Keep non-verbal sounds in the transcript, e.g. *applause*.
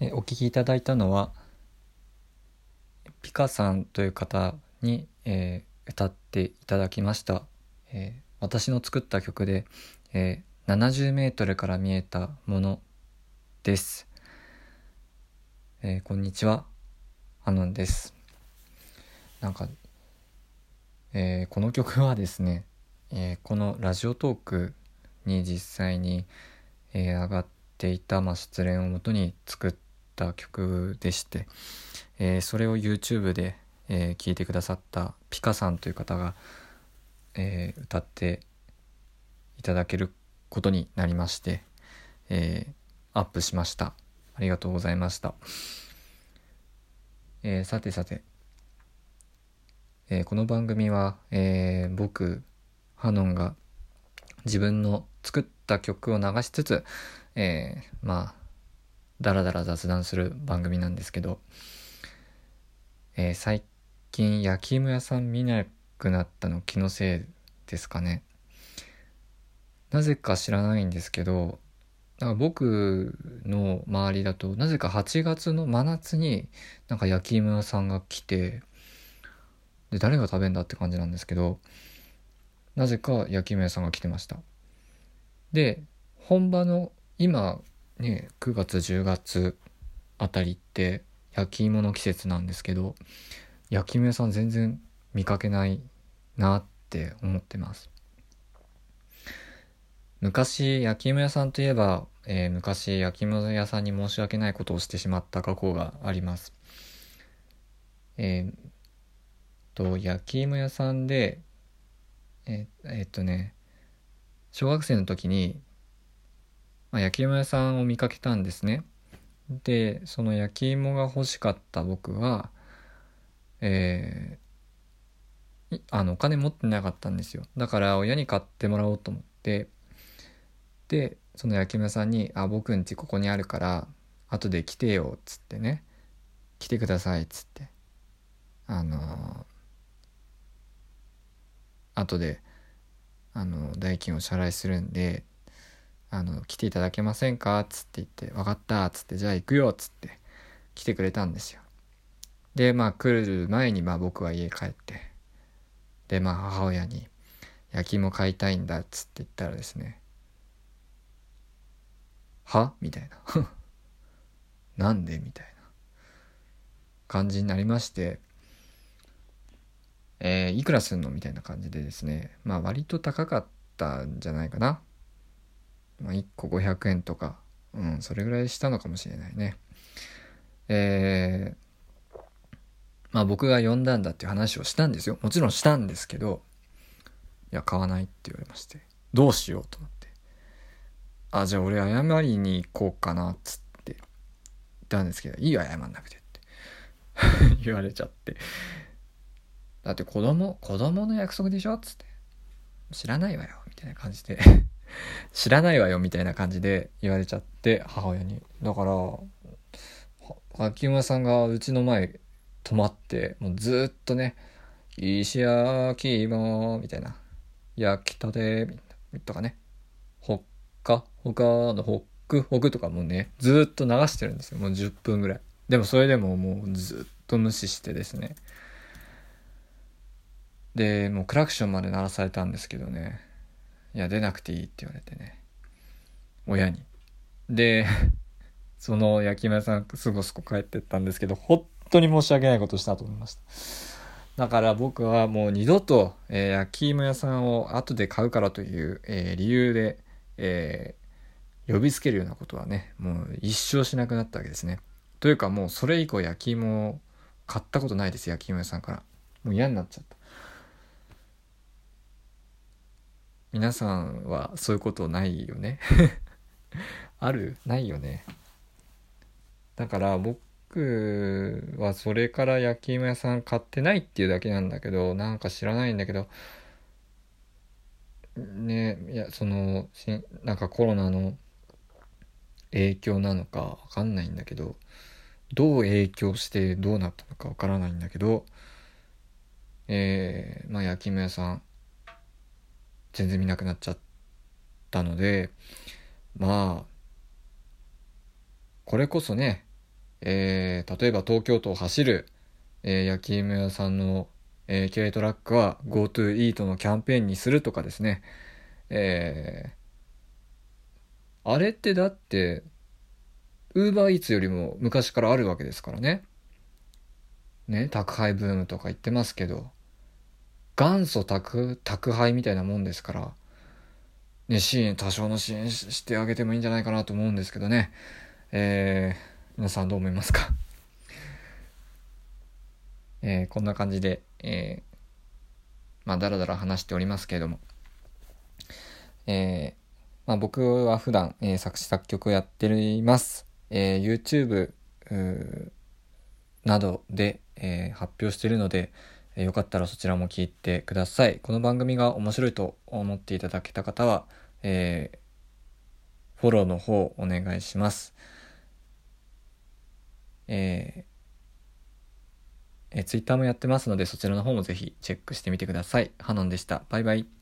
えお聴きいただいたのはピカさんという方に、えー、歌っていただきました、えー、私の作った曲で、えー、70メートルから見えたものです、えー、こんにちは。アノンです。なんか、えー、この曲はですね、えー、このラジオトークに実際に、えー、上がっていた、まあ、失恋をもとに作ったった曲でして、えー、それを YouTube で、えー、聴いてくださったピカさんという方が、えー、歌っていただけることになりまして、え、アップしました。ありがとうございました。え、さてさて、え、この番組は、え、僕、ハノンが自分の作った曲を流しつつ、え、まあダラダラ雑談する番組なんですけど、えー、最近焼き芋屋さん見なくなったの気のせいですかね。なぜか知らないんですけど、なんか僕の周りだとなぜか8月の真夏になんか焼き芋屋さんが来てで誰が食べんだって感じなんですけどなぜか焼き芋屋さんが来てましたで本場の今ね9月10月あたりって焼き芋の季節なんですけど焼き芋屋さん全然見かけないなって思ってます。昔焼き芋屋さんといえば、えー、昔焼き芋屋さんに申し訳ないことをしてしまった過去があります。えー、と焼き芋屋さんでえー、えー、っとね小学生の時にまあ、焼き芋屋さんを見かけたんですね。でその焼き芋が欲しかった僕はえー、あのお金持ってなかったんですよ。だから親に買ってもらおうと思って。でその焼き芋屋さんに「あ僕んちここにあるから後で来てよ」っつってね「来てください」っつって。あのー、後であの代金を支払いするんであの、来ていただけませんか？っつって言って、分かったっつって、じゃあ行くよっつって来てくれたんですよ。で、まあ来る前にまあ僕は家帰って、で、まあ母親に焼き芋買いたいんだっつって言ったらですね、は？みたいな。*laughs* なんで？みたいな感じになりまして、えー、いくらすんの？みたいな感じでですね、まあ割と高かったんじゃないかな。まあ、1個500円とか、うん、それぐらいしたのかもしれないね。えー、まあ僕が呼んだんだっていう話をしたんですよ。もちろんしたんですけど、いや、買わないって言われまして、どうしようと思って。あ、じゃあ俺謝りに行こうかな、っつって言ったんですけど、いいよ、謝んなくてって *laughs* 言われちゃって。だって子供、子供の約束でしょっつって。知らないわよ、みたいな感じで *laughs* 知らないわよみたいな感じで言われちゃって母親に。だから秋山さんがうちの前泊まってもうずっとね「石焼き芋」みたいな「焼きたて」とかね「ほっかほかのほっくほく」とかもねずっと流してるんですよ。もう10分ぐらい。でもそれでももうずっと無視してですね。でもうクラクションまで鳴らされたんですけどね。いや、出なくていいって言われてね。親に。で、*laughs* その焼き芋屋さん、すごすご帰ってったんですけど、本当に申し訳ないことしたと思いました。だから僕はもう二度と、えー、焼き芋屋さんを後で買うからという、えー、理由で、えー、呼びつけるようなことはね、もう一生しなくなったわけですね。というかもうそれ以降焼き芋を買ったことないです、焼き芋屋さんから。もう嫌になっちゃった。皆さんはそういうことないよね？*laughs* ある？ないよね？だから僕はそれから焼き芋屋さん買ってないっていうだけなんだけどなんか知らないんだけどねいやそのなんかコロナの影響なのかわかんないんだけどどう影響してどうなったのかわからないんだけどえー、まあ焼き芋屋さん全然見なくなっちゃったのでまあこれこそねえー、例えば東京都を走る、えー、焼き芋屋さんの、えー、軽トラックは GoTo イートのキャンペーンにするとかですね、えー、あれってだって、ウーバーイーツよりも昔からあるわけですからね。ね、宅配ブームとか言ってますけど、元祖宅、宅配みたいなもんですから、ね、支援、多少の支援してあげてもいいんじゃないかなと思うんですけどね。えー、皆さんどう思いますか？*laughs* えー、こんな感じで、えー、まあ、だらだら話しておりますけれども、えー、まあ、僕は普段、えー、作詞作曲をやっています。えー、YouTube などで、えー、発表しているので、え、よかったらそちらも聞いてください。この番組が面白いと思っていただけた方は、えー、フォローの方お願いします。えー、えー、Twitter もやってますのでそちらの方もぜひチェックしてみてください。ハノンでした。バイバイ。